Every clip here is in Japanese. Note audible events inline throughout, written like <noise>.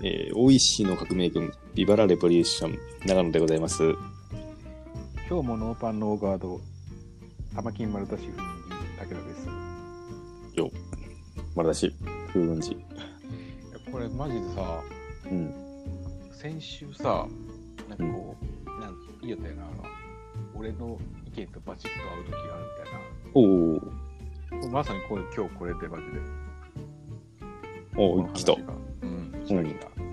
えー、大石の革命軍、ビバラレボリューション、長野でございます。今日もノーパンノーガード、玉金丸出し風に武田です。よ、丸出し、風雲児。いやこれマジでさ、うん。先週さ、なんかこう、なんいいやったよな、あの、俺の意見とバチッと合う時があるおおみたいな。まさにこれ、今日これでマジで。おお、この来た。話がうん、来た来た。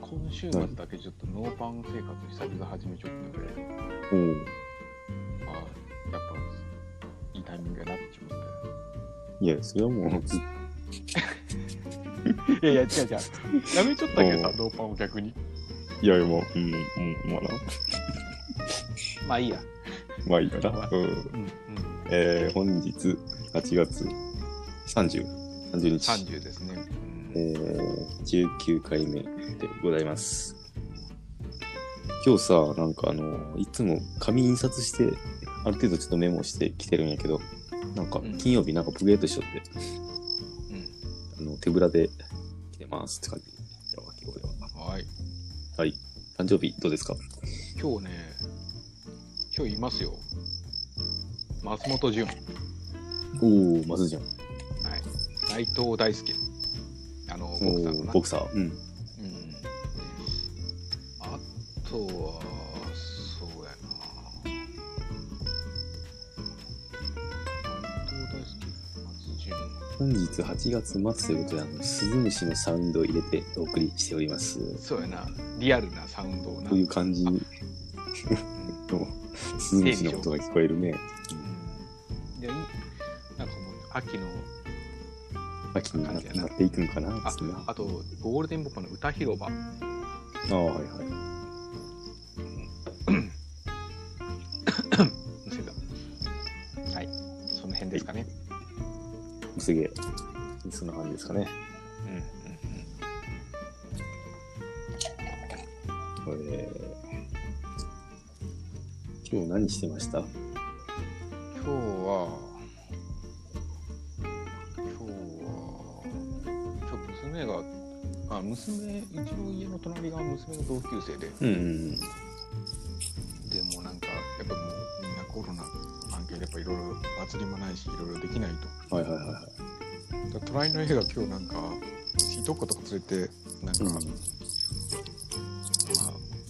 今週末だけちょっとノーパン生活久々始めちゃったので、おお。ああ、やっぱ、いいタイミングやなって思って。いや、それはもう、ずっいやいや、違う違う。やめちゃったけどさお、ノーパンを逆に。いや、もう、うん、うん、まあな。まあいいや。まあいいかな。うん。うん、うん。えー、本日、8月30、30日。30ですね。えー、19回目でございます。今日さ、なんかあの、いつも紙印刷して、ある程度ちょっとメモしてきてるんやけど、なんかうん金曜日なんかプゲートしとって、うん。あの、手ぶらで来てますって感じ。今日は。はい。はい。誕生日どうですか？今日ね、今日いますよ。松本潤。はい。おー、まずじゃん。内藤大輔。ボクサー。ボクサー。うん。うん。あとは、そうやな。本日8月末ということで、あの、スズムシのサウンドを入れてお送りしております。そうやな。リアルなサウンドをな。こういう感じのうんスズムシの音が聞こえるね。うん。で、いなんかもう、秋の、秋になっていくんかなああと、ゴールデンボンバーの歌広場。ああ、はいはい。はい。その辺ですかね。すげえ。そんな感じですかね。うんうんうん。えー、今日何してました？今日は、娘、うちの家の隣が娘の同級生で、うんうんでもうなんか、やっぱもうみんなコロナの関係でやっぱいろいろ祭りもないし、いろいろできないと。はいはいはい隣の家が今日なんか、いとことか連れて、なんか、うんまあ、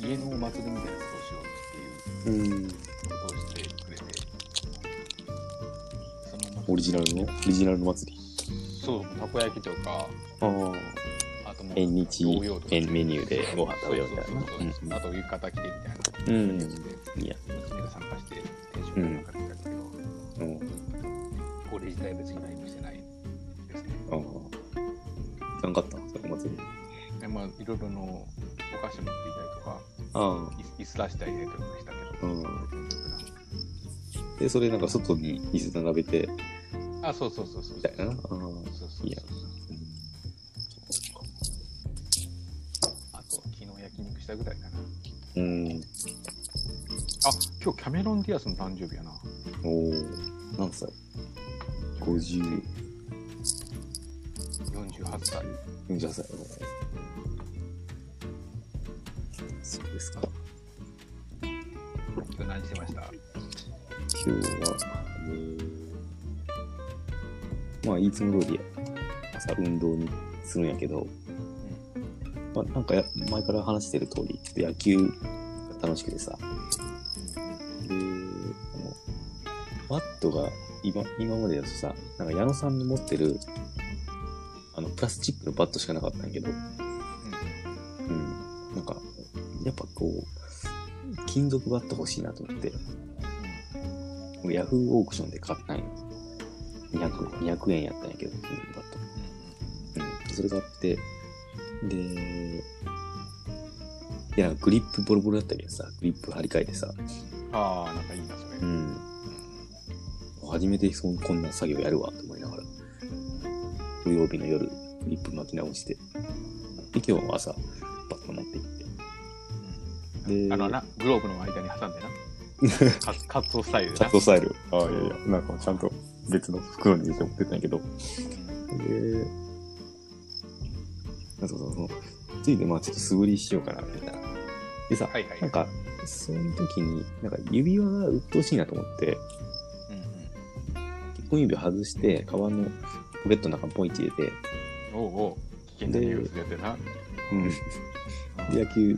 家のお祭りみたいなことをしようっていううん。ことをしてくれて、そのオリジナルの？オリジナルの祭り。そう、たこ焼きとか、ああ。あともう、縁日メニューでご飯食べようみたいなそうそうそうそうな。あと浴衣着てみたいなうん。感じで、いや。娘が参加して、テンションが上がってたけど、うん。俺自体別に何もしてないですね。ああ。いかんかったその祭り。でまあ、いろいろのお菓子持っていたりとか、あ椅子出したりとかしたけあ。うど、ん。で、それなんか外に椅子並べて、あ、そうそうそうそう。みたいな？ああ。そうそうそう今日キャメロン・ディアスの誕生日やな。おお。何歳 ?50、48歳。48歳。そうですか。今日何してました？今日は、えーまあ、いつも通り朝運動にするんやけど、まあ、なんかや前から話してる通り、ちょっと野球が楽しくてさ、バットが今今までだとさ、なんか矢野さんの持ってる、あの、プラスチックのバットしかなかったんやけど、うん、なんか、やっぱこう、金属バット欲しいなと思って、ヤフーオークションで買ったんよ。200, 200円やったんやけど、金属バット。うん。それ買って、で、いや、グリップボロボロだったけどさ、グリップ張り替えてさ、ああ、なんかいいな、それ。うん。初めてそんこんな作業やるわと思いながら、土曜日の夜、グリップ巻き直して、で、今日も朝、バット持って行って、であのな、グローブの間に挟んでな。カ <laughs> ツカツオスタイルでなカッ。トスタイル。ああ、いやいや、なんかちゃんと別の袋に入れて持ってったんやけど、で、そうそうそう。ついでまあちょっと素振りしようかな、みたいな。でさ、はいはい。なんか、その時に、なんか指輪が鬱陶しいなと思って、うんうん。結婚指輪外して、カバンのポケットの中にポイって入れて、おうおう、危険なニュースやってな。うん。で、野球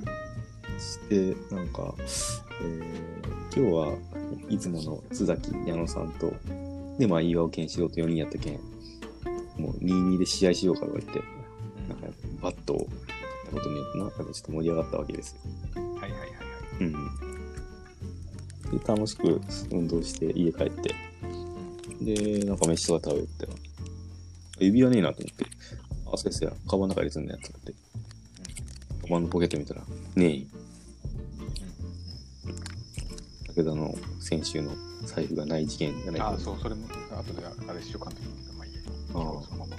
して、なんか、えー今日はいつもの津崎矢野さんと、で、まあ、岩尾健志郎と4人やったけん、もう2-2で試合しようかとか言って、うんなんかバットを買ったことによってな、なんかちょっと盛り上がったわけですよ。はいはいはいはい。うん。で、楽しく運動して家帰って、で、なんか飯とか食べて、指輪ねえなと思って、あ、そうですや、カバンの中に入れてんねやつって、カバンのポケット見たら、ねえ、武田の先週の財布がない事件じゃない。あそう、それも後であれしようかなと思って、まあいいや。ああ。そのまま。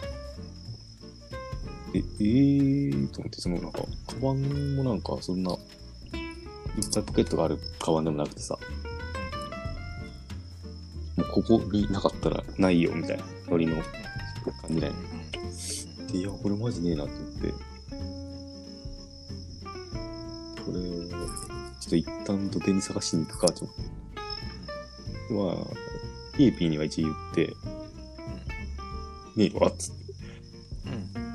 え、えーと思って、そのなんか、カバンもなんか、そんな、いっぱいポケットがあるカバンでもなくてさ、ここになかったらないよみたいなノリの感じだよね。でいや、これマジねえなと思って、これ、ちょっと一旦土手に探しに行くかと思って。まあ、ピーピーには一応言って、ねえわっつって、うん。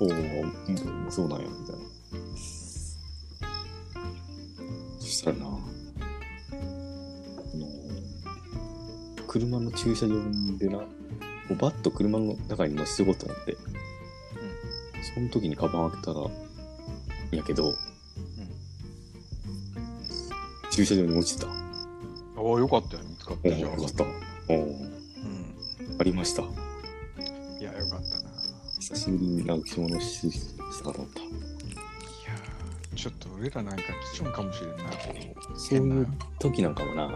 おお、そうなんや、みたいな。車の駐車場でな、もうバッと車の中に乗せておこうと思って、その時にカバン開けたら、いやけど、駐車場に落ちてた。おお、よかったよ、見つかったじゃん。よかった。おお、うん。ありました。いや、よかったな。い久しぶりになんか着物ししたかと思った。やー、ちょっと俺らなんか貴重かもしれんな、こう。そういう時なんかもな、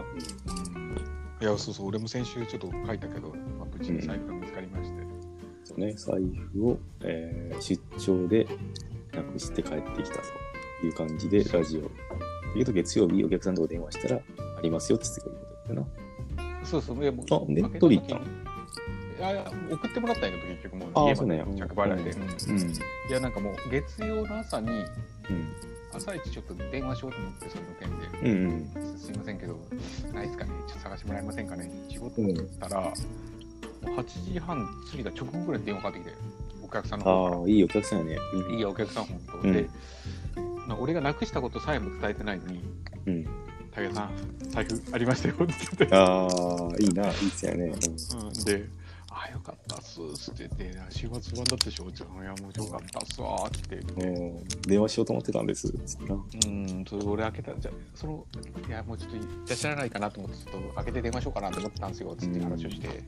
うん。いや、そうそう、俺も先週ちょっと書いたけど、まあ、無事に財布が見つかりまして。そうね、財布を、えー出張でなくして帰ってきたという感じで、ラジオ。だけど月曜日お客さんのとこ電話したら、ありますよって言ってくれることだったよそうそう、いやもうあね取り行ったの？いやいや、送ってもらったんやけど、結局もう家まで着払いで。うんうんな。うん。いや、なんかもう月曜の朝に、うん。朝一ちょっと電話しようと思って、その件で。うんませんけど、ないですかね、ちょっと探してもらえませんかね、仕事をったら、もう8時半過ぎた直後ぐらいに電話かかってきて、お客さんの方から。ああ、いいお客さんやね。いいや、お客さん、本当。うん。で、な俺がなくしたことさえも伝えてないのに、うん。さん、財布ありましたよって言って、ああ、いいな、いいっすよね。うん、で、ったっすって言って、週末版だったでしょ、じゃあ、いや、もうよかったっすわーってって。うん電話しようと思ってたんです。つってな。うん、それ俺開けたじゃそのいやもうちょっとじゃあ知らないかなと思ってちょっと開けて電話しようかなと思ってたんですよつって話をして、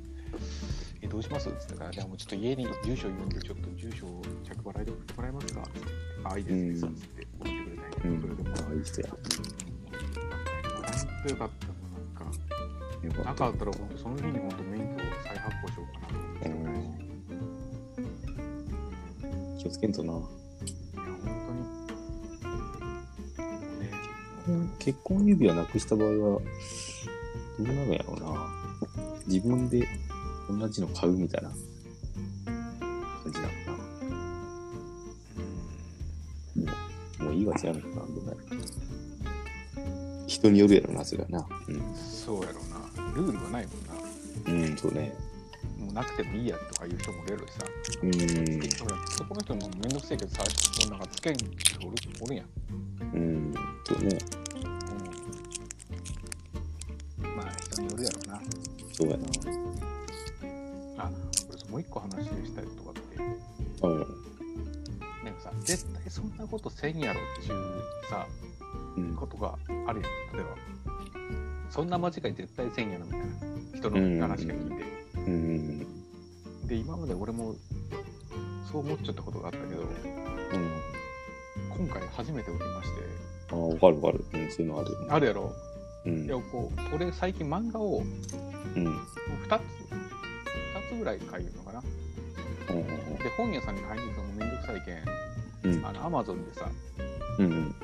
えどうします？っつってからじゃあもうちょっと家に住所言うんでちょっと住所を着払いで送ってもらえますか？つってあいいですねうんつって送ってくれたうん。それでもああ、いい人や。本当よかったなんかよかったなか。ったらその日に本当免許を再発行しようかなと思って気をつけんとな。いや本当にね結婚指輪なくした場合は、どうなるんやろうな。自分で同じの買うみたいな感じなのかうんな。もう、もういいわ、じゃあ、なんでもない。人によるやろな、それはな。そうやろうな。ルールがないもんな。うん。うん、そうね。もうなくてもいいやとかいう人もいるしさ。うん。そこの人もめんどくせえけどさ、もうなんかつけん人おるおるやん。うん。そうね。うん、まあ、人によるやろうな。そうやな。あ、俺さもう一個話したいことがあって、うん。なんかさ、絶対そんなことせんやろっていうさ、うん。ことがあるやん。例えば、そんな間違い絶対せんやろみたいな人の話が聞いて。うん。で、今まで俺もそう思っちゃったことがあったけど、うん。今回初めて起きまして、ああ、わかるわかる。うん、そういうのある。あるやろうんいや、。こう、俺最近漫画をうん。2つ、2つぐらい買いるのかな。うんで、本屋さんに買いに行くのもめんどくさいけん、うん。あの、アマゾンでさ、うん。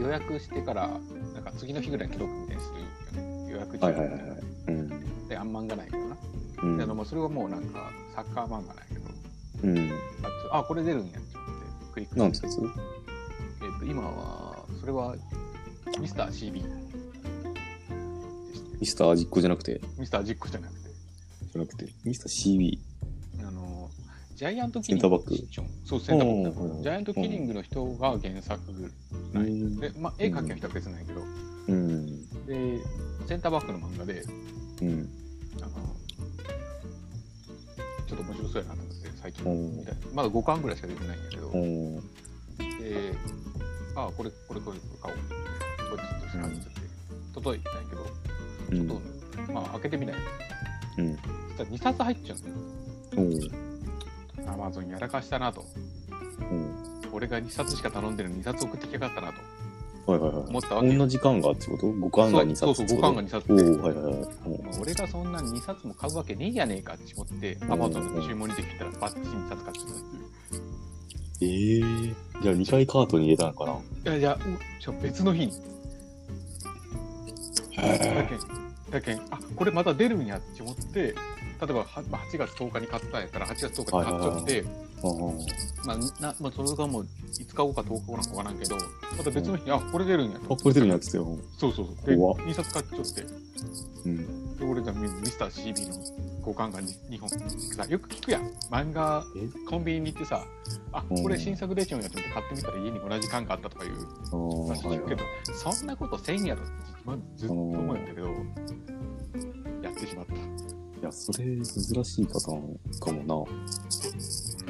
予約してから、なんか次の日ぐらいに届くみたいにするよね。予約中はいはいはいはい。うん。で、あん漫画ないけどな。うんであのまあそれはもうなんか、サッカー漫画ないうん。あつあ、これ出るんやって思って。クリックなんてやつ？えっと今は、それは、ミスター CB でして。ミスター味っ子じゃなくて、ミスタージックじゃなくて、じゃなくて、ミスター CB。あの、ジャイアントキリング。センターバックそう、センターバックうんうんうんジャイアントキリングの人が原作ない。うんで、まあ、絵描きの人は別なんやけど、うん。で、センターバックの漫画で、うん。あの、ちょっと面白そうやなと思って、最近うん見たまだ5巻ぐらいしか出てないんやけど、うん。で、あこれ、これ、これ、これ買おう。これちょっと調べてて、届いたんやけど、うん。ちょっと、まあ、開けてみない。うん。そしたら2冊入っちゃうんだよ。うん。アマゾンやらかしたなと。うん。俺が2冊しか頼んでるのに2冊送ってきやがったなとはいはいはい。思ったわけ。同じ巻がってこと？五巻が2冊そうそう、5巻が2冊はいはいはい。まあ俺がそんな2冊も買うわけねえやねえかって思って、アマゾンの注文にできたらバッチ2冊買っちゃったっていう。ええー。じゃあ2回カートに入れたのかな？いやいや、うんちょ別の日に。だへけん、だけん、あこれまた出るんやって思って、例えばはまあ8月10日に買ったんやったら、8月10日に買っちゃって、まあ、なまあ、それがもう5日後か10日後なんかわからんけど、また別の日に、あこれ出るんやと。あ、これ出るんやつよ。そうそうそう。で、怖っ2冊買っちゃって。うん。で、俺がミミスター CB の交換が 2, 本。さ、よく聞くやん。漫画え、コンビニに行ってさ、あ、うんこれ新作出ちゃうんやと思って買ってみたら家に同じ缶があったとかいうああ、はいはい話聞くけど、そんなことせんやろって自分ずっと思うんだけど、やってしまった。いや、それ珍しいパターンかもな。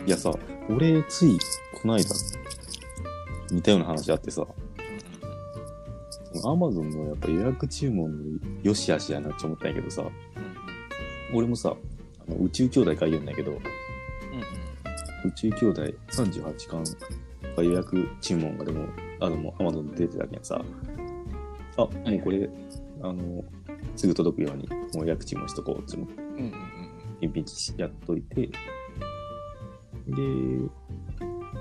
いやさ、俺ついこの間、似たような話あってさ、アマゾンのやっぱ予約注文の良し悪しやなって思ったんやけどさ、俺もさ、あの宇宙兄弟書いてるんだけど、宇宙兄弟38巻が予約注文がでも、あの、もうアマゾンで出てたけんさ、あ、もうこれ、あの、すぐ届くように、もう予約注文しとこうってうんうんうんピンピンやっといて、で、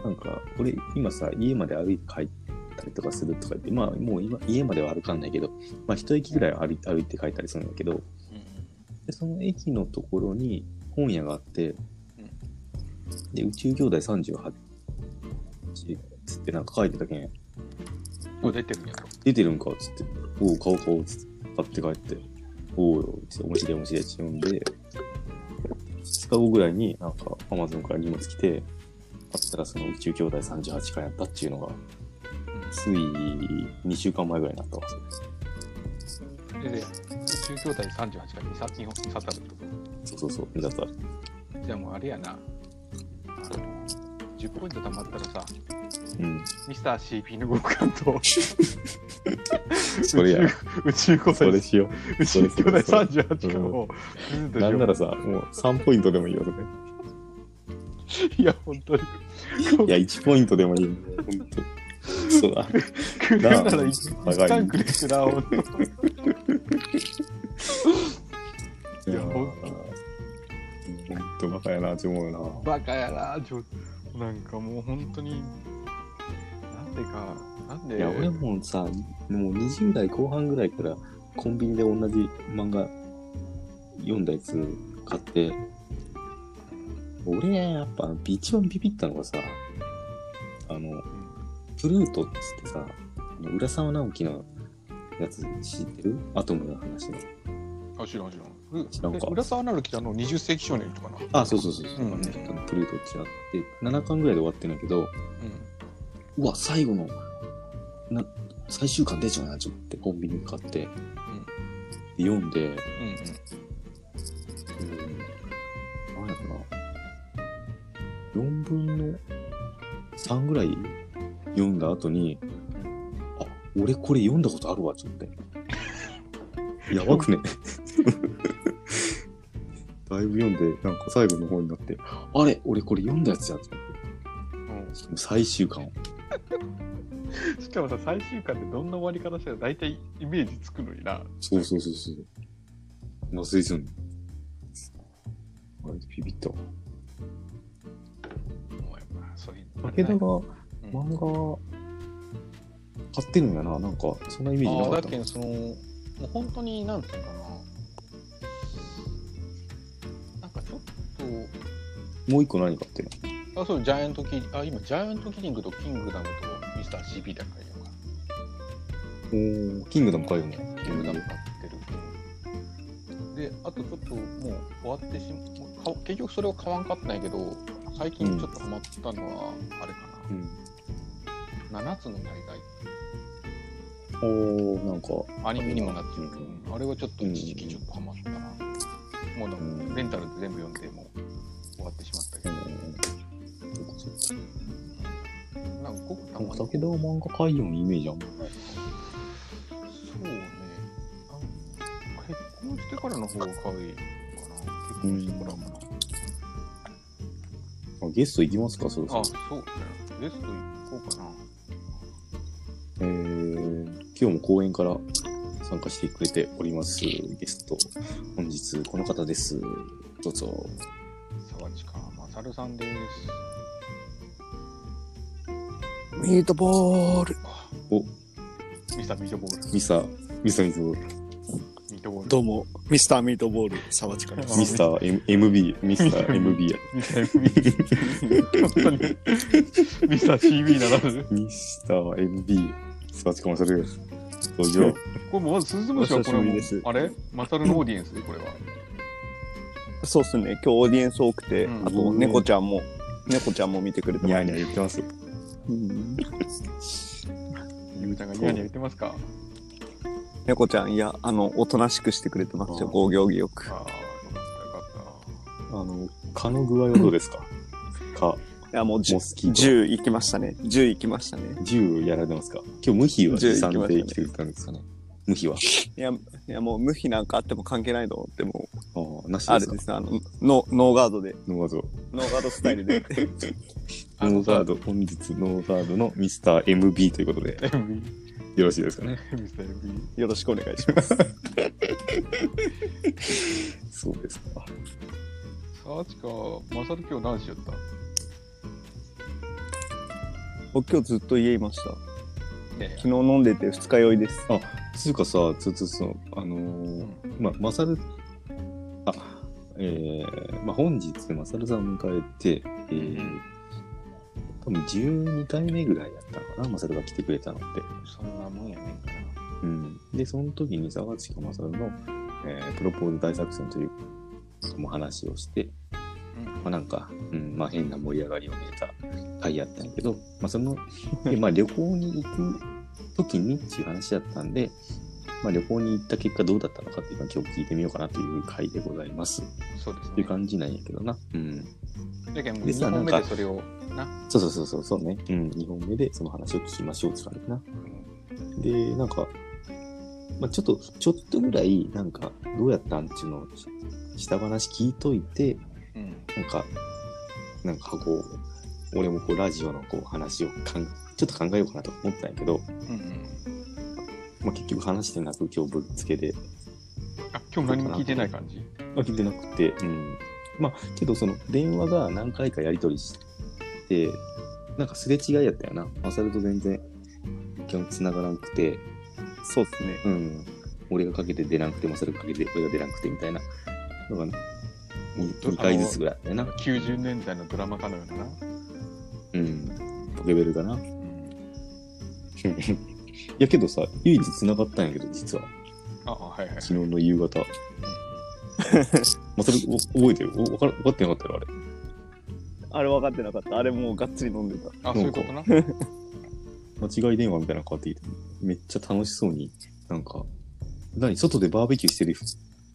なんか、俺、今さ、家まで歩いて帰ったりとかするとか言って、まあ、もう今、家までは歩かんないけど、まあ、一駅ぐらいは歩い歩いて帰ったりするんだけど、うんでその駅のところに本屋があって、で、宇宙兄弟38つってなんか書いてたけん、うん。あ、出てるんやろ。出てるんかっつって、おう、買おう買おうっつって、買って帰って、おうよ、つって面白い面白いって読んで、2日後ぐらいになんか Amazon から荷物来て、あったらその宇宙兄弟38巻やったっていうのが、つい2週間前ぐらいになったわ。で、で宇宙兄弟38が2冊、2本2冊あるってこそうそうそう、2冊ある。とじゃあもうあれやな。あの、10ポイント貯まったらさ、うん。ミスター CP の互換と、それや、宇宙宇宙兄弟それしよ宇宙兄弟38巻を、う。なんならさ、もう3ポイントでもいいよとか。いや、本当に。いや、1ポイントでもいいよ。本当に。そうだ。くれるならなあ一旦くれるな、ほんといやほんほんとバカやなって思うよな。バカやな、ちょなんかもう本当に、なんでか、なんで、いや、俺もうさ、もう20代後半ぐらいからコンビニで同じ漫画読んだやつ買って、俺やっぱ一番ビビったのがさ、あの、プルートっつってさ、あの浦沢直樹のやつ知ってる？アトムの話の。あ、知らん知らん。う知らんか。え浦沢の20世紀少年とかな？あ、そうそうそうそう、うん。あのプルートってあって、7巻ぐらいで終わってるんだけど、うわ、最後の、な、最終巻出ちゃうな、ちょっと。コンビニに買って、で読んで、うん。うん。うん、なんやろな。4分の3ぐらい読んだ後に、あ、俺これ読んだことあるわ、ちょっと。<laughs> やばくねだいぶ読んで、なんか最後の方になって、あれ？俺これ読んだやつじゃん、と思ってうん。しかも最終巻。<laughs> しかもさ、最終巻ってどんな終わり方したら大体イメージつくのにな。そうそうそうそう。忘れてたの。あれ、ビビったわ。もうやっぱそういう武田がうん漫画買ってるんやな。なんか、そんなイメージなかったな。だけど、その、もう本当に、なんていうのかな。もう一個何買ってるあ、そう、ジャイアントキリあ、今、ジャイアントキリングとキングダムとミスター CP だからおーキングダム買うよね。な。キングダム買ってる。で、あとちょっともう終わってしまか結局それを買わんかったんやけど、最近ちょっとハマったのは、あれかうん。な。7つの大おーなんか、罪。アニメにもなってるけど、うんあれはちょっと一時期ちょっとハマったな。もうんもレンタルで全部読んで、もなんか武田は漫画買いようイメージあんまない。そうね。あ結婚してからの方が可愛いかな。結婚してからかな。あゲスト行きますか、そろそろあ、。そうね。ゲスト行こうかな。えー、今日も公演から参加してくれておりますゲスト。本日この方です。どうぞ。沢地か。まさるさんです。ミートボール。お、ミスターミートボール。ミサ、ミサミゾ、ミートボール。どうも、ミスターミートボール、沢地からです。ミスター M MB、ミスター MB や。ミスター MB。本当に。ミスター CB ならず。ミスター MB、スパチコマサル。登場。これもうまず鈴虫はこれもあれ？マサルのオーディエンスこれは。そうっすね、今日オーディエンス多くて、うんあと、猫ちゃんも、猫ちゃんも見てくれてます。ニャーニャー言ってます。うんゆうちゃんがニヤニヤ言ってますか？猫ちゃん、いや、あの、おとなしくしてくれてますよ、防御儀よく。ああ、よかったよかっあの、蚊の具合はどうですか？蚊、いや、もう10、モスキート。10行きましたね。10行きましたね。10やられてますか？今日無比は10持参行きてくれたんですかね無比は。いや、いやもう、無比なんかあっても関係ないと思って、もう、ああ、なしですかあれですね、あの、ノノーガードで、ノーガード。ノーガードスタイルで。た。<laughs> ノーガード、本日ノーガードのミスター MB ということで、MB。よろしいですかね？ミスター MB。よろしくお願いします。<laughs> そうですか。沢地か、マサル今日何しよった？僕今日ずっと家いました。ね昨日飲んでて二日酔いです。つうかさ、つつつの、あのーまあ、マサル、あ、えー、まあ、本日、マサルさんを迎えて、えー、多分12回目ぐらいやったのかな、マサルが来てくれたのって。そんなもんやねんかうん。で、その時に、沢地かマサルの、えー、プロポーズ大作戦という、も話をして、な。まあ、なんか、うん、まあ変な盛り上がりを見えた回やったんやけど、まあその、でまあ旅行に行く時にっていう話だったんで、まあ旅行に行った結果どうだったのかっていうのを今日聞いてみようかなという回でございます。そうですねっていう。感じなんやけどな。うん。だけどもうで2本目でそれを、な。そうそうそうそうそうね。うん。2本目でその話を聞きましょうって感じかな。で、なんか、まあちょっと、ちょっとぐらい、なんか、どうやったんっていうのを、下話聞いといて、うん。なんか、なんかこう、俺もこうラジオのこう話をかんちょっと考えようかなと思ったんやけど、うんうん。まあ、結局話してなく今日ぶっつけで、あ、今日何も聞いてない感じ？まあ、聞いてなくて、うん。まあ、けどその電話が何回かやり取りして、なんかすれ違いやったよな。マサルと全然基本繋がらなくて、そうですね。うん。俺がかけて出なくて、マサルがかけて俺が出なくてみたいなのが2回ずつぐらいあったよな。90年代のドラマかのようなな。うん。ポケベルがな。うん。いやけどさ、唯一繋がったんやけど、実は。あ、はいはい。昨日の夕方。<laughs> まあ、それお覚えてる？お分か分かってなかったよ、あれ。あれ分かってなかった。あれもうがっつり飲んでた。あ、そういうことな？<laughs> 間違い電話みたいなのかかってきて、めっちゃ楽しそうに、なんか、何？外でバーベキューしてる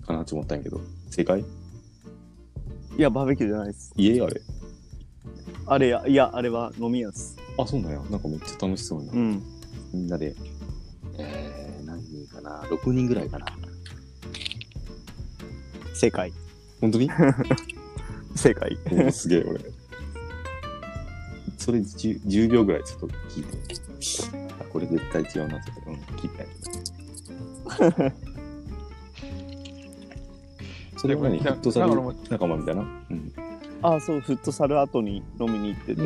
かなって思ったんやけど、正解？いや、バーベキューじゃないです。家？あれ？あれや、いや、あれは飲み屋です。あ、そうなんや。なんかめっちゃ楽しそうに、うん。みんなで、えー、何人かな ?6 人ぐらいかな。正解。本当に？<laughs> 正解。すげえ、俺。それ 10, 10秒ぐらいちょっと聞いて。あ、これ絶対違うなって、うん、聞いたんやけど。<laughs> それは何？フットサル仲間みたいな？うん。あ、そう、フットサル後に飲みに行ってて。じゃ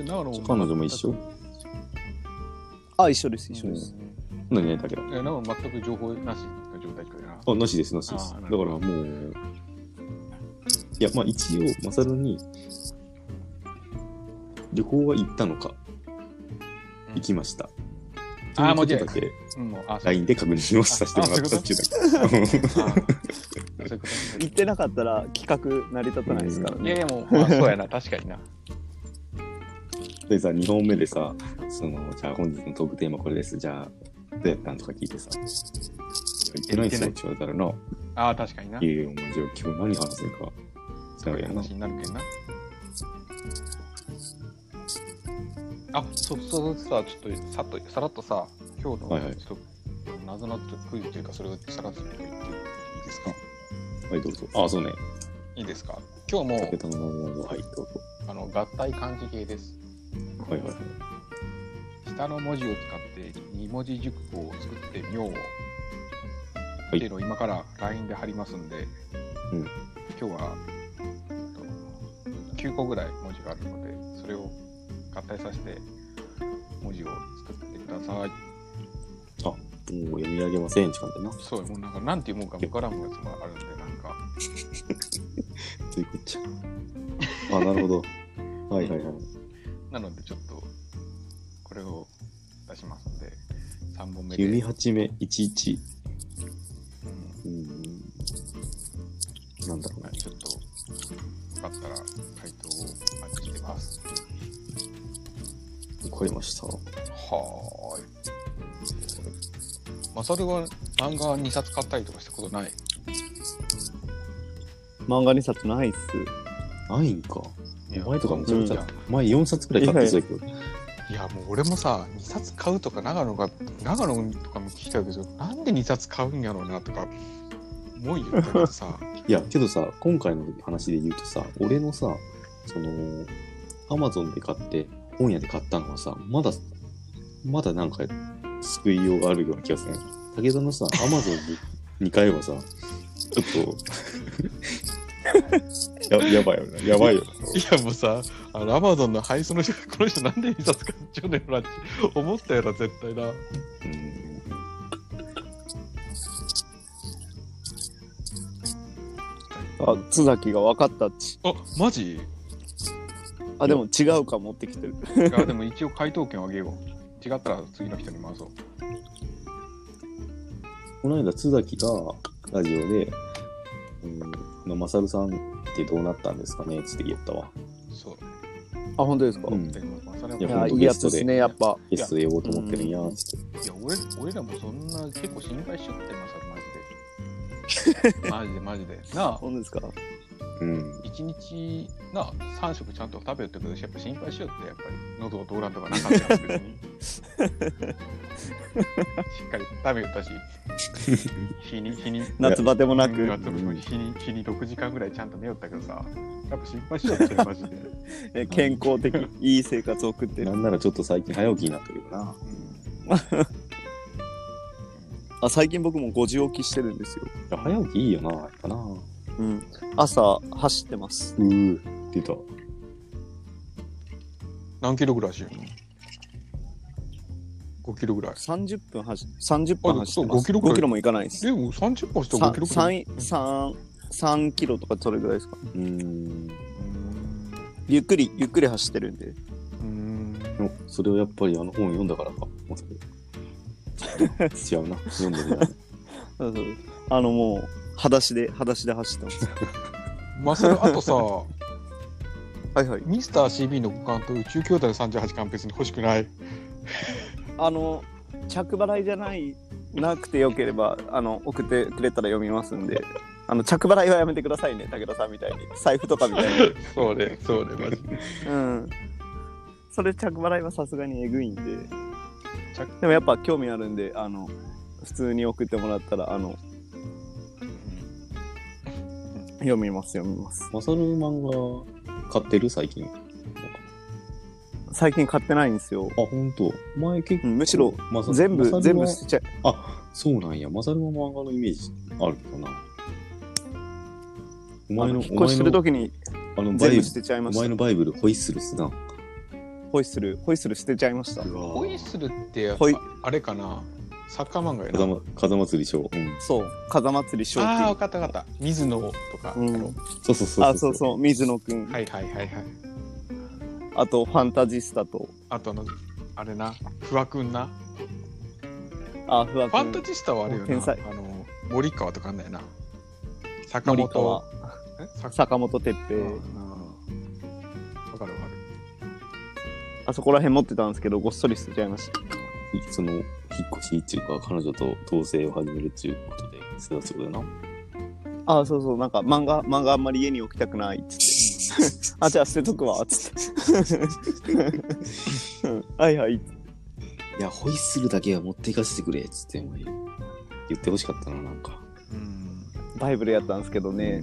あ長野も彼女も一緒？あ、一緒です、一緒です。何やったけど。え、長野全く情報なしの状態かな。あ、なしです、なしです。あーなるほだからもう、いや、まあ一応、マサルに、旅行は行ったのか、行きました。あーもうじっとだけうん、もうあ、そう LINE で確認をさせてもらったっていうだけ。あそういうこと <laughs> 言ってなかったら企画成り立たないですからね。いやいや、もう、まあ、そうやな、確かにな。でさ、2本目でさ、その、じゃあ本日のトークテーマこれです。じゃあ、どうやったんとか聞いてさ、言ってないっすよって言われたらな、ああ、確かにな。いやいや、もうじゃあ今日何話すのか、違うやんな。話になるけんな。あ、そうそうさ、ちょっとさっとさらっとさ、今日のはいはいちょっと謎のクイズというか、それをさらっと言っていいですか？はい、どうぞ。あ、そうね。いいですか？今日も武田のままはい、どうぞ。あの合体漢字系です。はいはいはい。下の文字を使って2文字熟語を作ってみよう。いっていうのを今から LINE で貼りますんで、うん今日はえっと9個ぐらい文字があるので、それを合体させて文字を作ってください。もう読み上げません、時間でな。そう、もうなんか、なんていうもんか分からんやつもあるんで、なんか、<laughs> というこっちゃ。あ、なるほど。はいはいはい。なのでちょっと、これを出しますんで、3本目で。弓八目11。うんうん。なんだろうね。ちょっと、よかったら回答をお待ちしてます。わかりました。はーい。マサルは漫画2冊買ったりとかしたことない？漫画2冊ないっす。ないんか。前とかめちゃめちいゃ、前4冊くらい買ってそうやけど。いや、もう俺もさ、2冊買うとか、長野が、長野とかも聞きたいけど、なんで2冊買うんやろうなとか、思いよだけどさ、<laughs> いや、けどさ、今回の話で言うとさ、俺のさ、その、アマゾンで買って、本屋で買ったのはさ、まだ、まだなんか、救いようがあるような気がする。武田のさ、アマゾンに2回はさ、ちょっと、ややばいよな、やばいよな。いやもうさ、あの、アマゾンの配送の人が、この人なんで2冊買っちゃうねんなって思ったよな、絶対な。うんあ、津崎が分かったっち。あ、マジ？あ、でも違うか持ってきてる。いや、でも一応回答権をあげよう。違ったら次の人に回そう。この間、津崎がラジオで、うん、マサルさんってどうなったんですかねつって言ったわ。そう。あ、本当ですか、うん。でもまあそれはいいや、いいやつですね、やっぱ。ゲストで呼ぼうと思ってるんや、つって。いや俺俺らもそんな結構心配しよってまさ <laughs> マジで。マジでマジで。なあ。本当ですか？うん。一日なあ3食ちゃんと食べよってくるしやっぱ心配しよってやっぱり喉を通らんとかなかったやん別にしっかり食べよったし日に日に夏バテもなく。日に日に6時間ぐらいちゃんと寝よったけどさやっぱ心配しよってマジで、<laughs> え健康的、いい生活を送ってる。なんならちょっと最近早起きになってるよな。<laughs> あ、最近僕も5時起きしてるんですよ。早起きいいよな、やっぱな。うん。朝走ってます。うー、出た。何キロぐらい走るの ?5 キロぐらい30分走30分走ってあそうます。5キロくらい5キロもいかないです。でも30分したら5キロぐらい3、3、3キロとかそれぐらいですか。うーん。ゆっくり、ゆっくり走ってるんで。うんでもそれをやっぱりあの本読んだからか。まさか違うな。読んでるな。そうそうあのもう、裸足で、裸足で走って <laughs> ます。まあそれあとさはいはい。ミスター CB の五冠と宇宙兄弟の38巻別に欲しくない？あの、着払いじゃない、なくてよければ、あの、送ってくれたら読みますんで、あの、着払いはやめてくださいね、武田さんみたいに。財布とかみたいに。<laughs> そうね、そうね、マジで。うん。それ着払いはさすがにえぐいんで。着でもやっぱ興味あるんで、あの、普通に送ってもらったら、あの、読みます、読みます。マサル漫画買ってる？最近。最近買ってないんですよ。あ、ほんと。前結構、うんむしろ全部、全部捨てちゃう。あ、そうなんや。マサルの漫画のイメージあるけどな。お前の、お引っ越しする前の、ときにあの、バイブル全部捨、てちゃいましたお前。のバイブル、ホイッスルすな。ホイッスル、ホイッスル捨てちゃいました。ホイッスルってあれかな？サッカー漫画やな。風間風祭り賞。うん。そう風祭り翔ああ、く分かった分かった。水野とか。ん、うやろん、そうそうそう。あそうそう水野くん、はいはいはいはい。あとファンタジスタとあとあの、あれな、不破くんな。あふわくんファンタジスタはあれよな。天才あの、森川とかあんだよな。坂森川本。え？坂坂本哲うん平うんわかるわかる。あそこら辺持ってたんですけどごっそり捨てちゃいましたその、引っ越しっていうか、彼女と同棲を始めるっていうことで、そうだそうだな。あそうそうなんか漫画漫画あんまり家に置きたくないっつって。<laughs> あじゃあ捨てとくわ。っつってうんはいはい。いや、ホイッスルだけは持っていかせてくれっつって、言ってほしかったな、なんか。うん。バイブルやったんですけどね、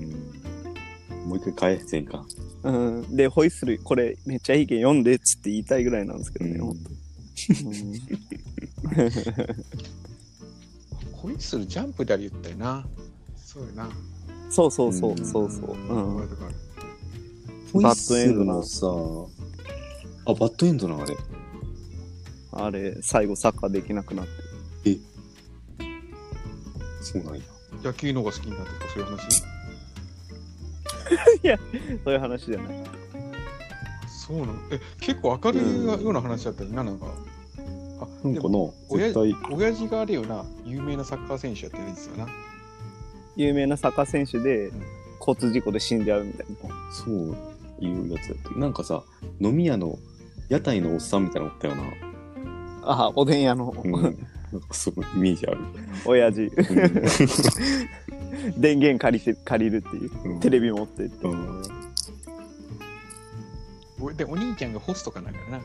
うん。もう一回返せんか。うん、でホイッスルこれめっちゃいいけん読んでっつって言いたいぐらいなんですけどね、うん。ほんとうん。ホイッスルジャンプであり言ったよな。そうやな。そうそうそう。うんそうそう、うん。わかるわかるホイッスルのさ、あ、バッドエンドなのあれ。あれ最後サッカーできなくなって。そうなんや。野球の方が好きになったとかそういう話？<laughs> そういう話じゃない。そうなの？え、結構明るいような話だったよな、なんか。あ、なんかなでも、親絶対、親父があれよな、有名なサッカー選手やってるんですよな。有名なサッカー選手でん交通事故で死んじゃうみたいなそういうやつだった。なんかさ、飲み屋の屋台のおっさんみたいなのおったよな。ああおでん屋の、うん。なんかそのイメージある。親父電源借りて借りるっていううんテレビ持ってってうん。おで、お兄ちゃんがホストかなんかやな。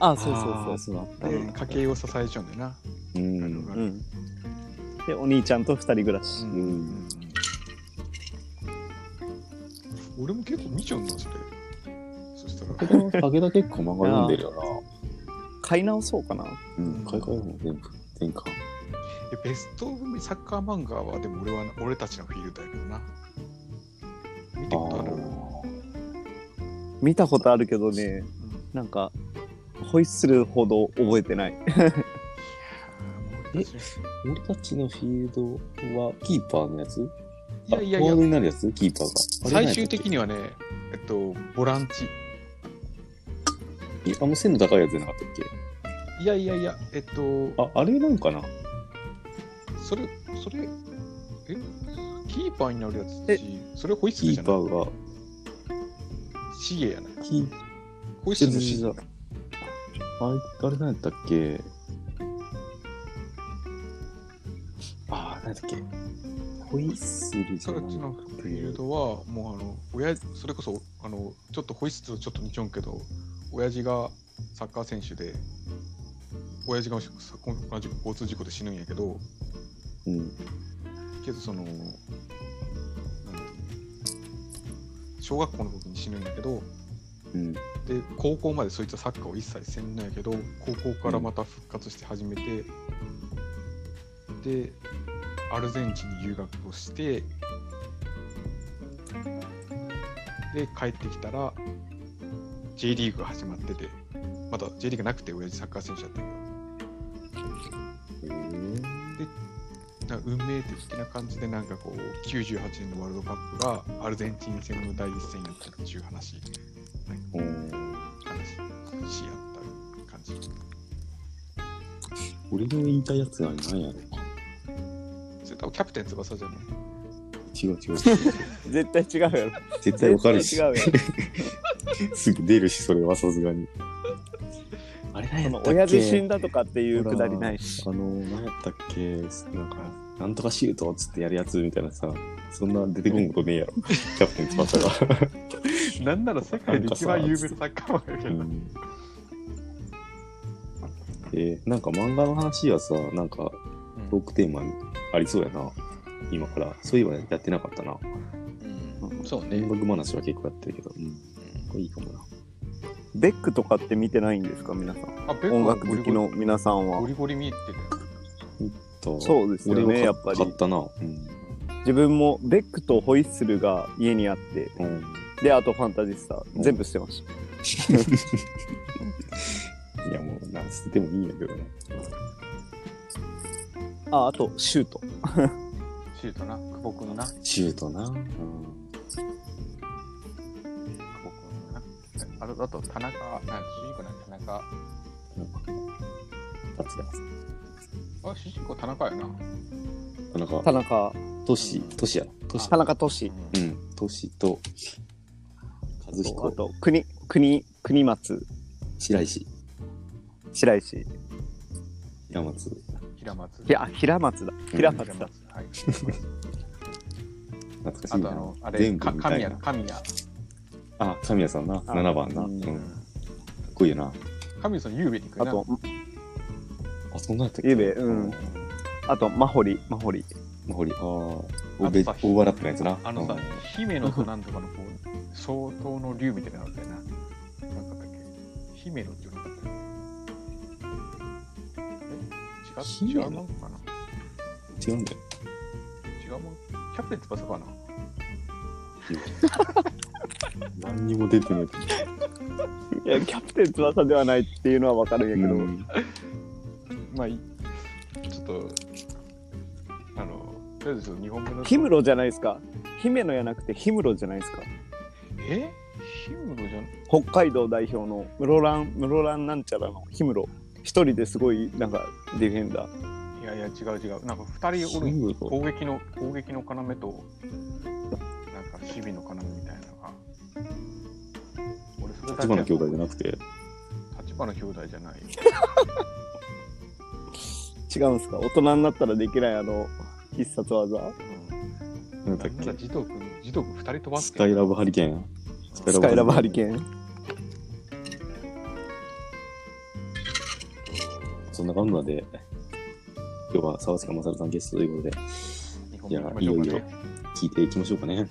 あそうそうそうそう。家計を支えちゃうんだよな。うん。うんでお兄ちゃんと二人暮らし、ん俺も結構見ちゃうんだ、それ。そしたら、武田武田結構漫画読んでるよな。買い直そうかなうん。海外も全部、全巻。えベストオブサッカー漫画は、でも俺は、俺たちのフィールドやけどな。見たことある？見たことあるけどねなんかホイッスルほど覚えてない <laughs> え俺たちのフィールドはキーパーのやつ？いやいやいやフォワード、になるやつ？キーパーが。最終的に。にはね、えっと、ボランチ。あの背の高いやつじゃなかったっけ？いやいやいや、えっと、あ、あれなんかな？それ、それ、え？キーパーになるやつえし、それホイッスキルじゃない？ーパーが。シゲやない？キーホイッスルのシゲ。あれ、あれ何やったっけ？ああ、何やったっけ？ホイッスルじゃなのフィールドは、もうあの、親父それこそ、あの、ちょっとホイッスルとちょっと似ちゃうんけど、親父がサッカー選手で、親父がさ同じく交通事故で死ぬんやけど、うん。けどその小学校の時に死ぬんやけど、うん。で高校までそいつはサッカーを一切せんのやけど高校からまた復活して始めて、でアルゼンチンに留学をしてで帰ってきたら J リーグが始まっててまだ J リーグなくて親父サッカー選手だったけど。なんか運命的な感じでなんかこう98年のワールドカップがアルゼンチン戦の第一戦やったっていう話俺の言いたいやつは何やろそれ多分キャプテン翼じゃない？違う違う。<laughs> 絶対違うやろ絶対わかるし違うやろ <laughs> すぐ出るし、それはさすがに。あれ何やったっけ？親父死んだとかっていうくだりないしあの、何やったっけ？なんか、なんとかシュートっつってやるやつみたいなさ、そんな出てこんことねえやろ。<laughs> キャプテン翼が。なんなら世界で一番有名なサッカーマンやけどな。うんえーなんか漫画の話はさ、なんかトークテーマにありそうやな。今から。そういえばやってなかったな。うんそうね。音楽話は結構やってるけど。うん。これいいかもな。ベックとかって見てないんですか？皆さんあ、ベッ音楽好きの皆さんはゴリゴリ見えてる。とそうですよね俺はやっぱり買ったな。うん。自分もベックとホイッスルが家にあってうん、であとファンタジスタうん全部捨てましたいやもう、な捨ててもいいんやけどね。あ、あと、シュート。シュートな、久保君な、久シュートな。うん。保君な。あと、あと田中、なん主人公なん田中。達也さん。あ、主人公田中やな。田中、田中、トシ、トシやろ。トシ田。中俊。うんうん。トシと、和あ彦、と、国、国、国松、白石、白石。平松。平松。いや、平松だ。平松だ。はい。懐かしいな。あとあの、あれ、全部か神谷。神谷。あ、神谷さんな。7番な。ううんん。かっこいいよな。神谷さん、ゆうべに行くな。あと、あ、そんなんやったっけ？ゆうべうん。あと、マホリ、マホリ。まほり。ああ。あオとさーベオーバーラップのやつな。あのさうん、姫野となんとかのこう、相当の竜みたいなのあったよな。なんかあったっけ？姫野っていうの違うもんかな？違うんだよ。違うもんキャプテン翼かな？何にも出てねいや、キャプテン翼ではないっていうのはわかるんやえけど、うんまあいい、ちょっと、あの、とりあえず日本語の。氷室じゃないですか？姫野やなくて氷室じゃないですか？え？氷室じゃん北海道代表の室蘭、室蘭なんちゃらの氷室。一人ですごい、なんか、ディフェンダー。いやいや、違う違う。なんか二人おる攻撃の、攻撃の要と、なんか守備の要みたいなのが。俺、それ立花兄弟じゃなくて、立花兄弟じゃない。<laughs> 違うんすか？大人になったらできないあの、必殺技？うん。なんだっけ？児童くん、児童くん二人飛ばすスカイラブハリケーン。ススカイラブハリケーン。そんな感じで、今日は沢塚勝さんゲストということで、日本いや語行きましょうかねいよいよ聞いていきましょうかね。どう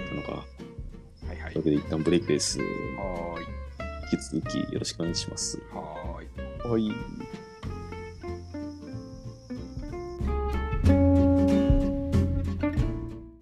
だったのか。はいはいというわ。けで、一旦ブレイクです。はーい。引き続きよろしくお願いします。はーい。おい。